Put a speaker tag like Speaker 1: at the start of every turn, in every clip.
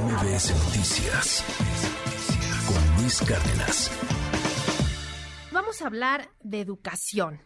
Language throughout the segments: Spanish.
Speaker 1: MBS Noticias con Luis Cárdenas.
Speaker 2: Vamos a hablar de educación.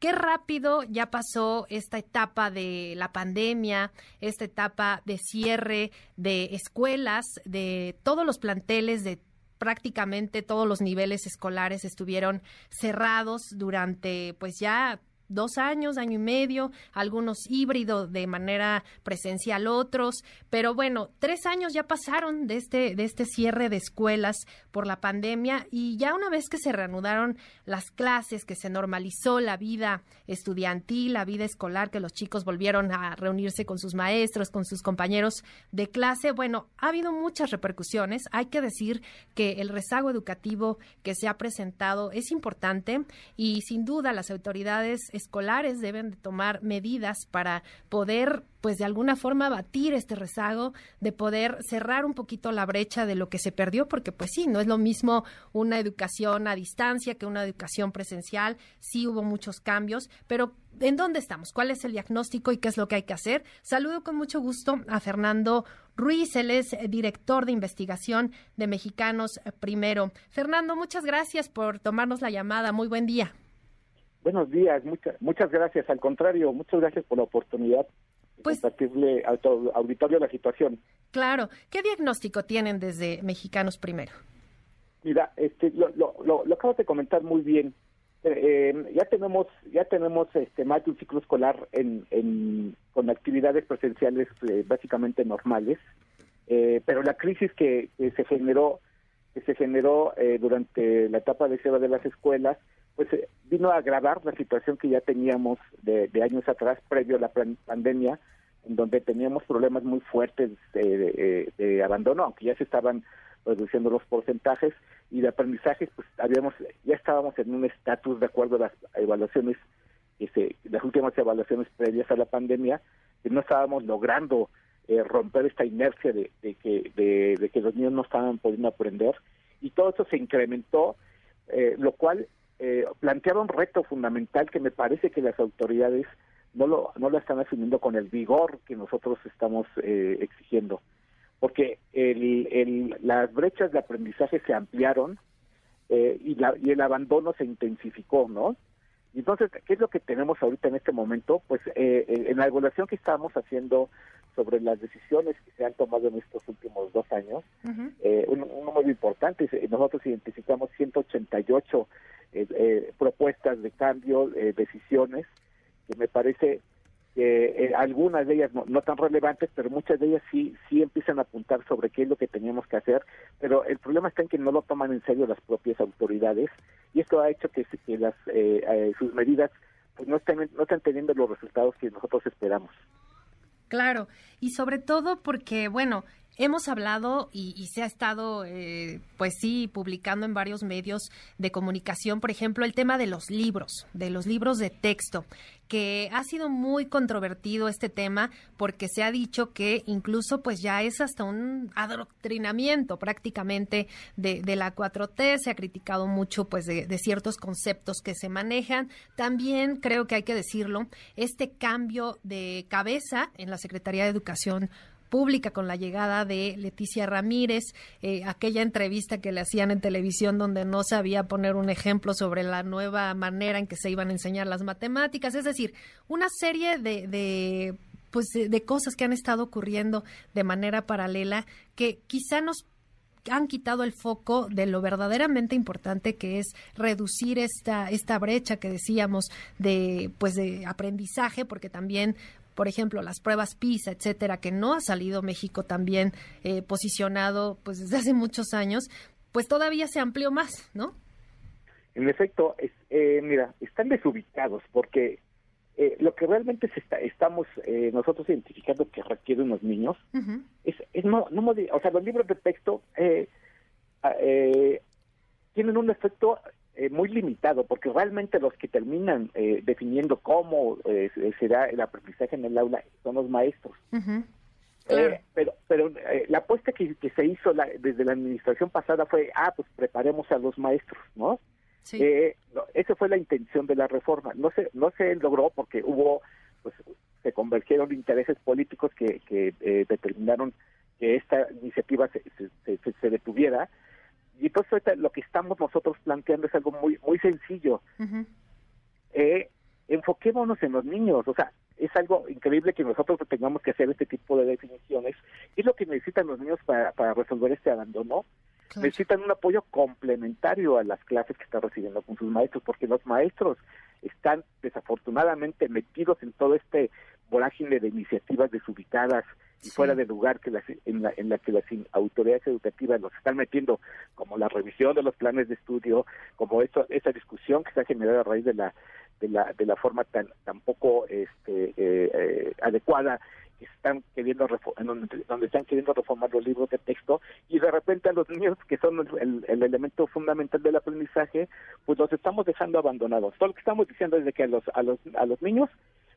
Speaker 2: Qué rápido ya pasó esta etapa de la pandemia, esta etapa de cierre de escuelas, de todos los planteles, de prácticamente todos los niveles escolares estuvieron cerrados durante pues ya dos años, año y medio, algunos híbridos de manera presencial, otros, pero bueno, tres años ya pasaron de este, de este cierre de escuelas por la pandemia y ya una vez que se reanudaron las clases, que se normalizó la vida estudiantil, la vida escolar, que los chicos volvieron a reunirse con sus maestros, con sus compañeros de clase, bueno, ha habido muchas repercusiones. Hay que decir que el rezago educativo que se ha presentado es importante y sin duda las autoridades escolares deben de tomar medidas para poder pues de alguna forma batir este rezago, de poder cerrar un poquito la brecha de lo que se perdió, porque pues sí, no es lo mismo una educación a distancia que una educación presencial, sí hubo muchos cambios, pero ¿en dónde estamos? ¿Cuál es el diagnóstico y qué es lo que hay que hacer? Saludo con mucho gusto a Fernando Ruiz, él es director de investigación de Mexicanos Primero. Fernando, muchas gracias por tomarnos la llamada, muy buen día.
Speaker 3: Buenos días, muchas muchas gracias. Al contrario, muchas gracias por la oportunidad de
Speaker 2: Pues-
Speaker 3: compartirle al to- auditorio la situación.
Speaker 2: Claro, ¿qué diagnóstico tienen desde Mexicanos Primero?
Speaker 3: Mira, este, lo, lo, lo, lo acabas de comentar muy bien. Eh, eh, ya tenemos ya tenemos este más de un ciclo escolar en, en con actividades presenciales eh, básicamente normales, eh, pero la crisis que, que se generó que se generó eh, durante la etapa de cierre de las escuelas, pues eh, vino a agravar la situación que ya teníamos de, de años atrás, previo a la pan- pandemia, en donde teníamos problemas muy fuertes de, de- abandono, aunque ya se estaban reduciendo los porcentajes y de aprendizajes, pues habíamos ya estábamos en un estatus de acuerdo a las evaluaciones, se- las últimas evaluaciones previas a la pandemia, que no estábamos logrando eh, romper esta inercia de, de que de, que los niños no estaban pudiendo aprender y todo eso se incrementó, eh, lo cual eh, planteaba un reto fundamental que me parece que las autoridades no lo no lo están asumiendo con el vigor que nosotros estamos eh, exigiendo porque el, el, las brechas de aprendizaje se ampliaron eh, y, la, y el abandono se intensificó, ¿no? Entonces, ¿qué es lo que tenemos ahorita en este momento? Pues eh, en la evaluación que estamos haciendo sobre las decisiones que se han tomado en estos últimos dos años, eh, un, un número importante, eh, nosotros identificamos 188 eh, eh, propuestas de cambio, eh, decisiones, que me parece que eh, algunas de ellas no, no tan relevantes, pero muchas de ellas sí sí empiezan a apuntar sobre qué es lo que teníamos que hacer, pero el problema está en que no lo toman en serio las propias autoridades y esto ha hecho que, que las eh, eh, sus medidas pues no estén no están teniendo los resultados que nosotros esperamos.
Speaker 2: Claro, y sobre todo porque, bueno, hemos hablado y, y se ha estado, eh, pues sí, publicando en varios medios de comunicación, por ejemplo, el tema de los libros, de los libros de texto, que ha sido muy controvertido este tema porque se ha dicho que incluso pues ya es hasta un adoctrinamiento prácticamente de, la 4T, se ha criticado mucho pues de ciertos conceptos que se manejan. También creo que hay que decirlo, este cambio de cabeza en la Secretaría de Educación pública con la llegada de Leticia Ramírez, eh, aquella entrevista que le hacían en televisión donde no sabía poner un ejemplo sobre la nueva manera en que se iban a enseñar las matemáticas, es decir, una serie de, de pues de, de cosas que han estado ocurriendo de manera paralela que quizá nos han quitado el foco de lo verdaderamente importante que es reducir esta esta brecha que decíamos de pues de aprendizaje porque también por ejemplo, las pruebas PISA, etcétera, que no ha salido México también eh, posicionado pues desde hace muchos años, pues todavía se amplió más, ¿no?
Speaker 3: En efecto, es, eh, mira, están desubicados porque eh, lo que realmente se está, estamos eh, nosotros identificando que requieren los niños
Speaker 2: Uh -huh.
Speaker 3: es, es no, no o sea, los libros de texto eh, ah, eh, tienen un efecto eh, muy limitado, porque realmente los que terminan eh, definiendo cómo eh, será el aprendizaje en el aula son los maestros.
Speaker 2: Uh -huh.
Speaker 3: Eh,
Speaker 2: Claro.
Speaker 3: pero pero eh, la apuesta que, que se hizo la- desde la administración pasada fue, ah, pues preparemos a los maestros, ¿no?
Speaker 2: Sí.
Speaker 3: Eh, no, esa fue la intención de la reforma. No se no se logró porque hubo, pues, se convergieron intereses políticos que, que eh, determinaron que esta iniciativa se, se, detuviera. Y entonces lo que estamos nosotros planteando es algo muy muy sencillo. eh, enfoquémonos en los niños, o sea, es algo increíble que nosotros tengamos que hacer este tipo de definiciones. ¿Qué es lo que necesitan los niños para, para resolver este abandono? Necesitan un apoyo complementario a las clases que están recibiendo con sus maestros, porque los maestros están desafortunadamente metidos en todo este vorágine de iniciativas desubicadas y fuera de lugar que las, en, la, en la que las autoridades educativas los están metiendo, como la revisión de los planes de estudio, como eso, esa discusión que se ha generado a raíz de la de la, de la forma tan, tan poco este, eh, eh, adecuada que están queriendo donde, donde, están queriendo reformar los libros de texto y de repente a los niños que son el, el, elemento fundamental del aprendizaje pues los estamos dejando abandonados. Todo lo que estamos diciendo es de que a los a los a los niños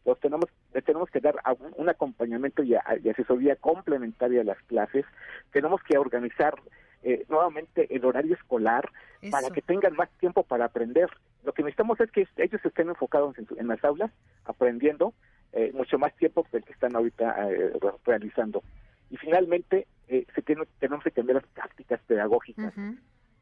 Speaker 3: los tenemos tenemos que dar un, acompañamiento y, y, asesoría complementaria a las clases tenemos que organizar eh, nuevamente el horario escolar para que tengan más tiempo para aprender. Lo que necesitamos es que ellos estén enfocados en, las aulas, aprendiendo eh, mucho más tiempo que el que están ahorita eh, realizando. Y finalmente, se tiene, tenemos que cambiar las prácticas pedagógicas.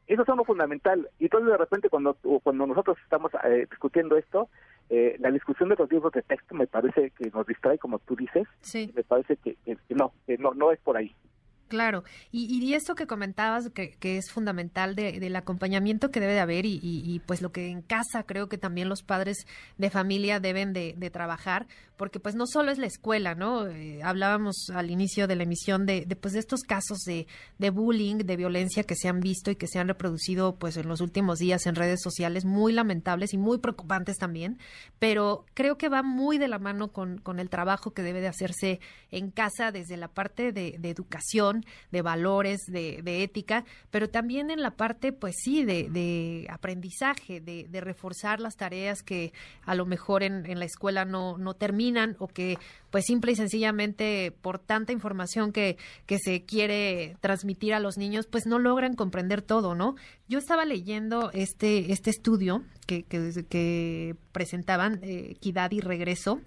Speaker 3: Eso es lo fundamental. Y entonces de repente cuando cuando nosotros estamos discutiendo esto, la discusión de los libros de texto me parece que nos distrae, como tú dices. Me parece que, no, que no, no es por ahí.
Speaker 2: Claro, y, y, esto que comentabas, que, es fundamental de, del acompañamiento que debe de haber y, pues lo que en casa creo que también los padres de familia deben de, trabajar, porque pues no solo es la escuela, ¿no? Eh, hablábamos al inicio de la emisión de, de, pues de estos casos de, bullying, de violencia que se han visto y que se han reproducido pues en los últimos días en redes sociales, muy lamentables y muy preocupantes también, pero creo que va muy de la mano con, el trabajo que debe de hacerse en casa desde la parte de educación, de valores, de, ética, pero también en la parte, pues sí, de, aprendizaje, de, reforzar las tareas que a lo mejor en, la escuela no, no terminan o que pues simple y sencillamente por tanta información que, que se quiere transmitir a los niños, pues no logran comprender todo, ¿no? Yo estaba leyendo este, este estudio que, que, presentaban, eh, Equidad y Regreso,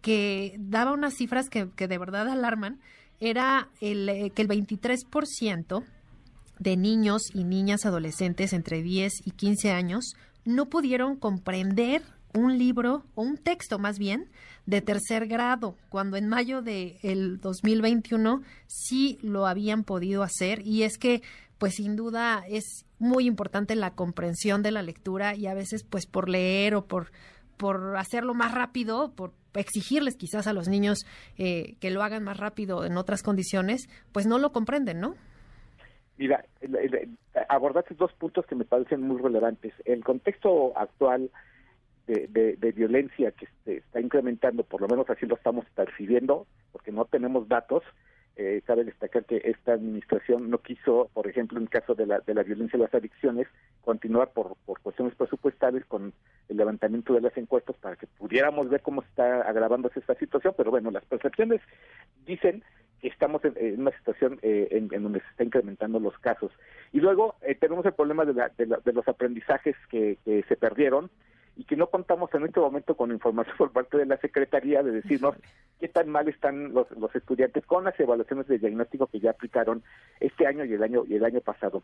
Speaker 2: que daba unas cifras que, que de verdad alarman era el, eh, que el 23% de niños y niñas adolescentes entre 10 y 15 años no pudieron comprender un libro o un texto más bien de tercer grado, cuando en mayo del de 2021 sí lo habían podido hacer. Y es que pues sin duda es muy importante la comprensión de la lectura y a veces pues por leer o por por hacerlo más rápido, por exigirles quizás a los niños eh, que lo hagan más rápido en otras condiciones, pues no lo comprenden, ¿no?
Speaker 3: Mira, abordaste dos puntos que me parecen muy relevantes. El contexto actual de, de, violencia que se está incrementando, por lo menos así lo estamos percibiendo, porque no tenemos datos, eh, cabe destacar que esta administración no quiso, por ejemplo, en caso de la, de la violencia y las adicciones, continuar por, por cuestiones presupuestales con el levantamiento de las encuestas para que pudiéramos ver cómo está agravándose esta situación, pero bueno, las percepciones dicen que estamos en, una situación eh, en, donde se está incrementando los casos. Y luego eh, tenemos el problema de, de, los aprendizajes que se perdieron, y que no contamos en este momento con información por parte de la Secretaría de decirnos qué tan mal están los, los estudiantes con las evaluaciones de diagnóstico que ya aplicaron este año y el año y el año pasado.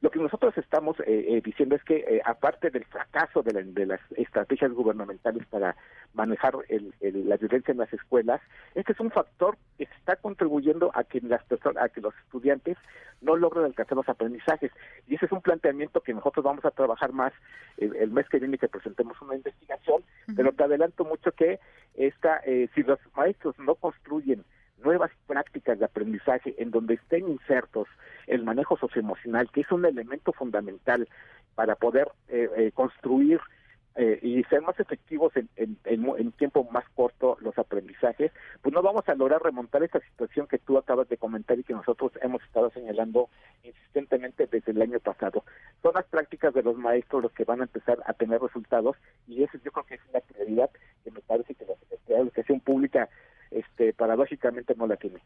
Speaker 3: Lo que nosotros estamos eh, eh, diciendo es que eh, aparte del fracaso de, de, las estrategias gubernamentales para manejar el, la violencia en las escuelas, este es un factor que está contribuyendo a que las personas, a que los estudiantes no logren alcanzar los aprendizajes. Y ese es un planteamiento que nosotros vamos a trabajar más el, el mes que viene que presentemos una investigación, pero te adelanto mucho que esta, eh, si los maestros no construyen nuevas prácticas de aprendizaje en donde estén insertos el manejo socioemocional, que es un elemento fundamental para poder eh, eh, construir eh, y ser más efectivos en, en, en, tiempo más corto los aprendizajes, pues no vamos a lograr remontar esta situación que tú acabas de comentar y que nosotros hemos estado señalando insistentemente desde el año pasado. Son las prácticas de los maestros los que van a empezar a tener resultados y eso yo creo que es una prioridad que me parece que la de Educación Pública este, paradójicamente no la tiene.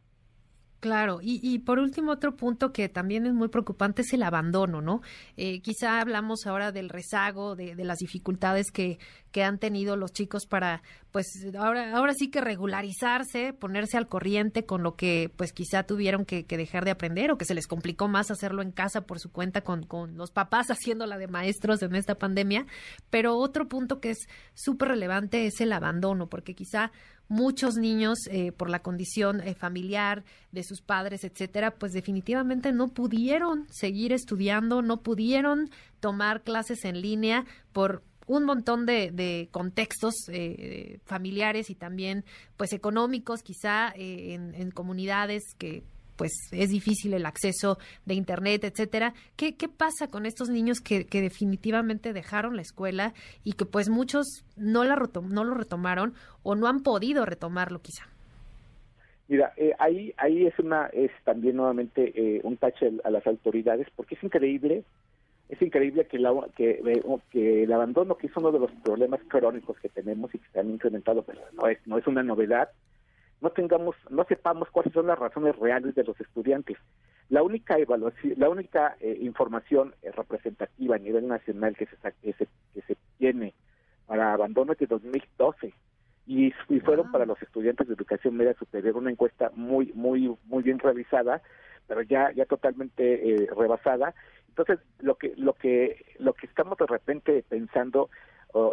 Speaker 2: Claro, y, y, por último otro punto que también es muy preocupante es el abandono, ¿no? Eh, quizá hablamos ahora del rezago, de, de, las dificultades que, que han tenido los chicos para, pues ahora, ahora sí que regularizarse, ponerse al corriente con lo que pues quizá tuvieron que, dejar de aprender o que se les complicó más hacerlo en casa por su cuenta con, con los papás haciéndola de maestros en esta pandemia. Pero otro punto que es súper relevante es el abandono, porque quizá muchos niños eh, por la condición eh, familiar de sus padres, etcétera, pues definitivamente no pudieron seguir estudiando, no pudieron tomar clases en línea por un montón de, contextos eh, familiares y también pues económicos quizá en, en comunidades que pues es difícil el acceso de internet, etcétera. ¿Qué, qué pasa con estos niños que, que, definitivamente dejaron la escuela y que pues muchos no la no lo retomaron o no han podido retomarlo quizá?
Speaker 3: Mira, eh, ahí ahí es una es también nuevamente eh, un tache a las autoridades porque es increíble es increíble que, la, eh, que el abandono que es uno de los problemas crónicos que tenemos y que se han incrementado pero no es no es una novedad no tengamos, no sepamos cuáles son las razones reales de los estudiantes. La única evaluación, la única eh, información eh, representativa a nivel nacional que se, que se, que se tiene para abandono es de 2012 y, y fueron para los estudiantes de educación media superior una encuesta muy muy muy bien realizada pero ya ya totalmente eh, rebasada entonces lo que lo que lo que estamos de repente pensando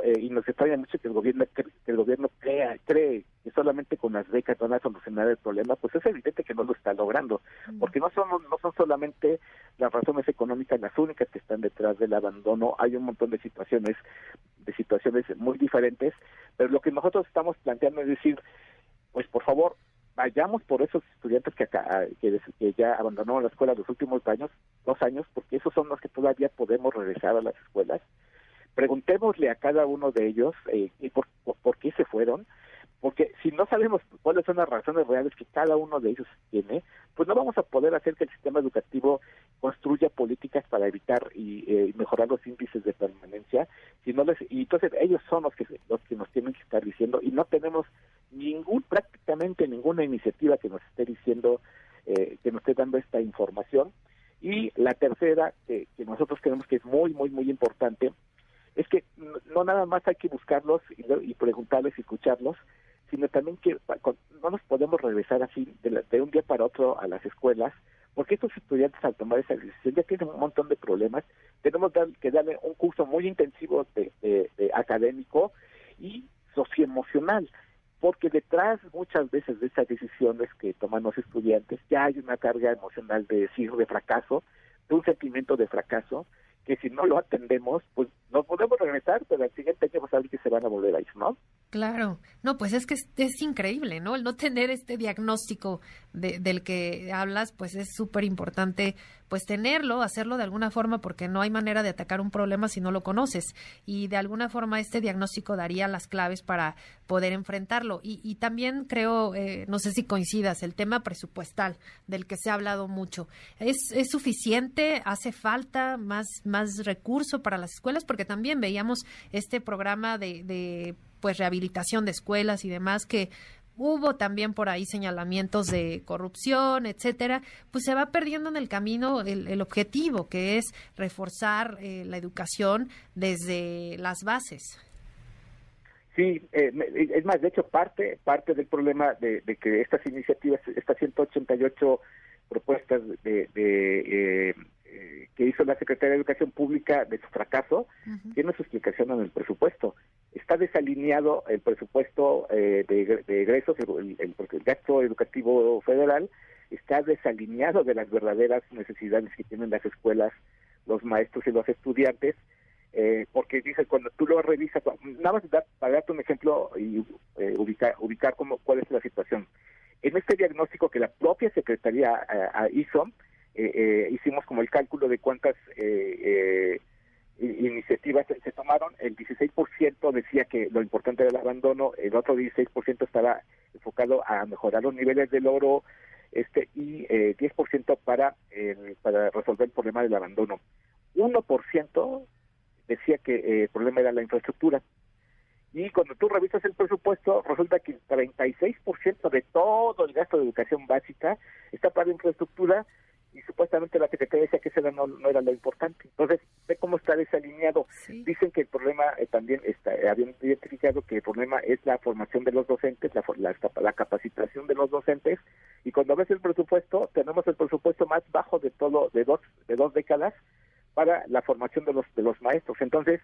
Speaker 3: eh, y nos extraña mucho que el gobierno que el gobierno crea cree que solamente con las becas van a solucionar el problema pues es evidente que no lo está logrando porque no son no son solamente las razones económicas las únicas que están detrás del abandono hay un montón de situaciones de situaciones muy diferentes pero lo que nosotros estamos planteando es decir pues por favor vayamos por esos estudiantes que, acá, que, que, ya abandonaron la escuela los últimos años, dos años, porque esos son los que todavía podemos regresar a las escuelas preguntémosle a cada uno de ellos eh, por, por, por, qué se fueron, porque si no sabemos cuáles son las razones reales que cada uno de ellos tiene, pues no vamos a poder hacer que el sistema educativo construya políticas para evitar y eh, mejorar los índices de permanencia, si no les, y entonces ellos son los que los que nos tienen que estar diciendo y no tenemos ningún prácticamente ninguna iniciativa que nos esté diciendo eh, que nos esté dando esta información. Y la tercera que, que nosotros creemos que es muy muy muy importante es que no nada más hay que buscarlos y, preguntarles y escucharlos, sino también que no nos podemos regresar así de, de, un día para otro a las escuelas, porque estos estudiantes al tomar esa decisión ya tienen un montón de problemas. Tenemos que darle un curso muy intensivo de, de académico y socioemocional, porque detrás muchas veces de esas decisiones que toman los estudiantes ya hay una carga emocional de decir de fracaso, de un sentimiento de fracaso, que si no lo atendemos, pues nos podemos regresar, pero al siguiente año ver que se van a volver a ir, ¿no?
Speaker 2: Claro, no, pues es que es, es increíble, ¿no? El no tener este diagnóstico de, del que hablas, pues es súper importante, pues tenerlo, hacerlo de alguna forma, porque no hay manera de atacar un problema si no lo conoces. Y de alguna forma este diagnóstico daría las claves para poder enfrentarlo. Y, y también creo, eh, no sé si coincidas, el tema presupuestal, del que se ha hablado mucho. ¿Es, es suficiente? ¿Hace falta más, más recurso para las escuelas? Porque también veíamos este programa de, de pues rehabilitación de escuelas y demás que hubo también por ahí señalamientos de corrupción, etcétera, pues se va perdiendo en el camino el, el objetivo, que es reforzar eh, la educación desde las bases.
Speaker 3: Sí, eh, es más, de hecho, parte parte del problema de, que estas iniciativas, estas 188 propuestas de, de eh, eh, que hizo la Secretaría de Educación Pública de su fracaso, uh -huh. tiene su explicación en el presupuesto. Está desalineado el presupuesto eh, de, de, egresos, el, el, el, gasto educativo federal, está desalineado de las verdaderas necesidades que tienen las escuelas, los maestros y los estudiantes, eh, porque dice, cuando tú lo revisas, nada más da, para darte un ejemplo y eh, ubicar, ubicar cómo, cuál es la situación. En este diagnóstico que la propia Secretaría hizo, eh, eh, hicimos como el cálculo de cuántas eh, iniciativas se, tomaron, el 16% decía que lo importante era el abandono, el otro 16% estaba enfocado a mejorar los niveles del oro este y 10% para, para resolver el problema del abandono. 1% decía que el problema era la infraestructura y cuando tú revisas el presupuesto, resulta que el 36% de todo el gasto de educación básica está para infraestructura y supuestamente la Secretaría decía que ese no, no era lo importante. Entonces, ve cómo está desalineado. Dicen que el problema eh, también está, eh, habían identificado que el problema es la formación de los docentes, la, la, la, capacitación de los docentes, y cuando ves el presupuesto, tenemos el presupuesto más bajo de todo, de dos, de dos décadas, para la formación de los de los maestros. Entonces,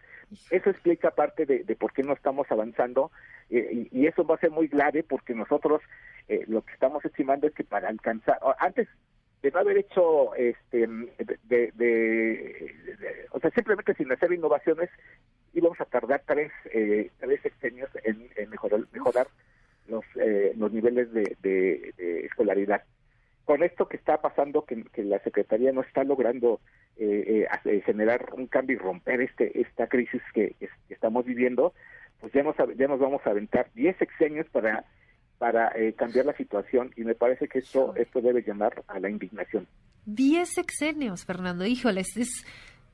Speaker 3: eso explica parte de, por qué no estamos avanzando eh, y, eso va a ser muy grave porque nosotros eh, lo que estamos estimando es que para alcanzar, antes de no haber hecho, este, de, o sea, simplemente sin hacer innovaciones, íbamos a tardar tres, eh, tres exenios en, mejorar, mejorar los, los niveles de, escolaridad. Con esto que está pasando, que, la Secretaría no está logrando eh, eh, generar un cambio y romper este esta crisis que, estamos viviendo, pues ya nos, ya nos vamos a aventar 10 sexenios para para eh, cambiar la situación y me parece que esto esto debe llamar a la indignación.
Speaker 2: 10 sexenios, Fernando, híjoles, es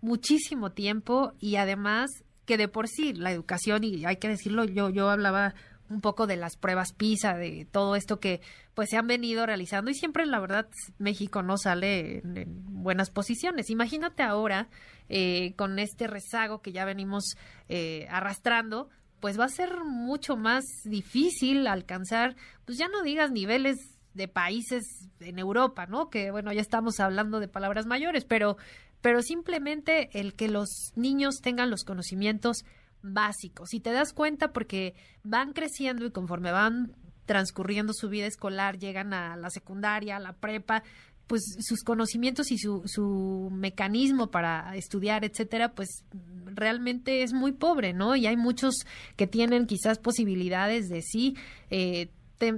Speaker 2: muchísimo tiempo y además que de por sí la educación, y hay que decirlo, yo, yo hablaba un poco de las pruebas PISA, de todo esto que pues se han venido realizando y siempre la verdad México no sale en, buenas posiciones. Imagínate ahora eh, con este rezago que ya venimos eh, arrastrando, pues va a ser mucho más difícil alcanzar, pues ya no digas niveles de países en Europa, ¿no? Que bueno, ya estamos hablando de palabras mayores, pero pero simplemente el que los niños tengan los conocimientos básicos. Si te das cuenta, porque van creciendo y conforme van transcurriendo su vida escolar, llegan a la secundaria, a la prepa, pues sus conocimientos y su, su mecanismo para estudiar, etcétera, pues realmente es muy pobre, ¿no? Y hay muchos que tienen quizás posibilidades de sí eh,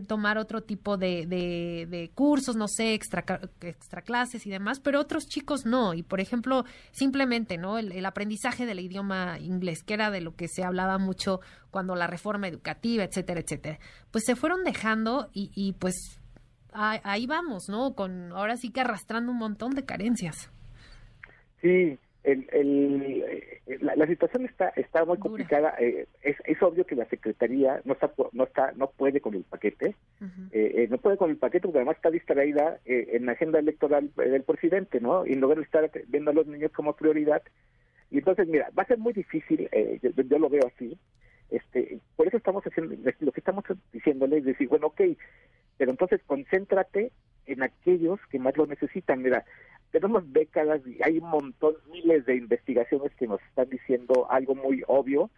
Speaker 2: tomar otro tipo de, de, cursos, no sé, extra, extra clases y demás, pero otros chicos no. Y por ejemplo, simplemente, ¿no? El, aprendizaje del idioma inglés, que era de lo que se hablaba mucho cuando la reforma educativa, etcétera, etcétera. Pues se fueron dejando y, y pues ahí vamos, ¿no? Con ahora sí que arrastrando un montón de carencias.
Speaker 3: Sí, el, el, eh, la, situación está está muy complicada. Eh, es, es obvio que la secretaría no está no está no puede con el paquete, eh, no puede con el paquete porque además está distraída en la agenda electoral del presidente, ¿no? Y no debe estar viendo a los niños como prioridad. Y entonces, mira, va a ser muy difícil. Yo, yo, lo veo así. Este, por eso estamos haciendo lo que estamos diciéndole es decir, bueno, ok, pero entonces concéntrate en aquellos que más lo necesitan. Mira, tenemos décadas y hay un montón, miles de investigaciones que nos están diciendo algo muy obvio,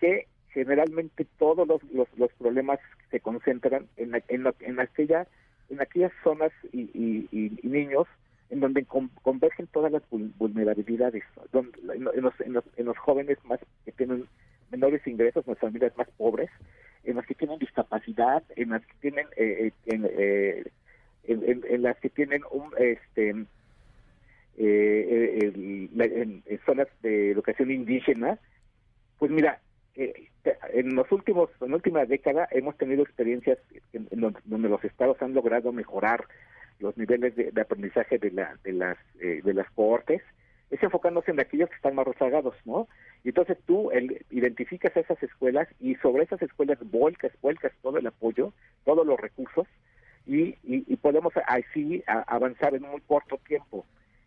Speaker 3: que generalmente todos los, los, problemas se concentran en, en, en, aquella, en aquellas zonas y, y, niños en donde convergen todas las vulnerabilidades, en, los, en, los, en los jóvenes más que tienen menores ingresos, en las familias más pobres, en las que tienen discapacidad, en las que tienen eh, eh, en, en, las que tienen un este eh, en, zonas de educación indígena, pues mira, eh, en los últimos, en la última década hemos tenido experiencias en, donde, los estados han logrado mejorar los niveles de, aprendizaje de, la, de las eh, de las cohortes, es enfocándose en aquellos que están más rezagados, ¿no? Y entonces tú el, identificas esas escuelas y sobre esas escuelas vuelcas, vuelcas todo el apoyo, todos los recursos y, y, podemos así avanzar en muy corto tiempo.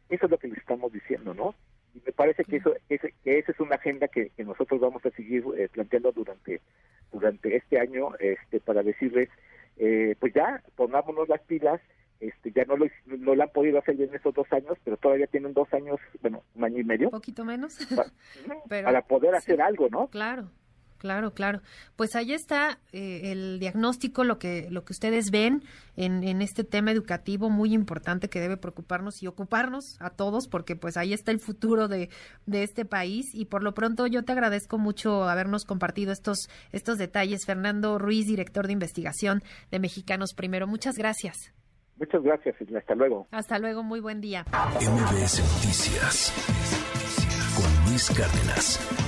Speaker 3: Eso es lo que les estamos diciendo, ¿no? Y me parece que eso ese, que esa es una agenda que, nosotros vamos a seguir eh, planteando durante durante este año este para decirles eh, pues ya pongámonos las pilas este ya no lo no lo han podido hacer en estos dos años pero todavía tienen dos años bueno un año y medio un
Speaker 2: poquito menos
Speaker 3: para, poder hacer algo no
Speaker 2: claro Claro, claro. Pues ahí está eh, el diagnóstico, lo que, lo que ustedes ven en, en, este tema educativo muy importante que debe preocuparnos y ocuparnos a todos, porque pues ahí está el futuro de, de este país. Y por lo pronto yo te agradezco mucho habernos compartido estos, estos detalles. Fernando Ruiz, director de investigación de Mexicanos Primero. Muchas gracias.
Speaker 3: Muchas gracias y hasta luego.
Speaker 2: Hasta luego, muy buen día.
Speaker 1: MBS Noticias con Luis Cárdenas.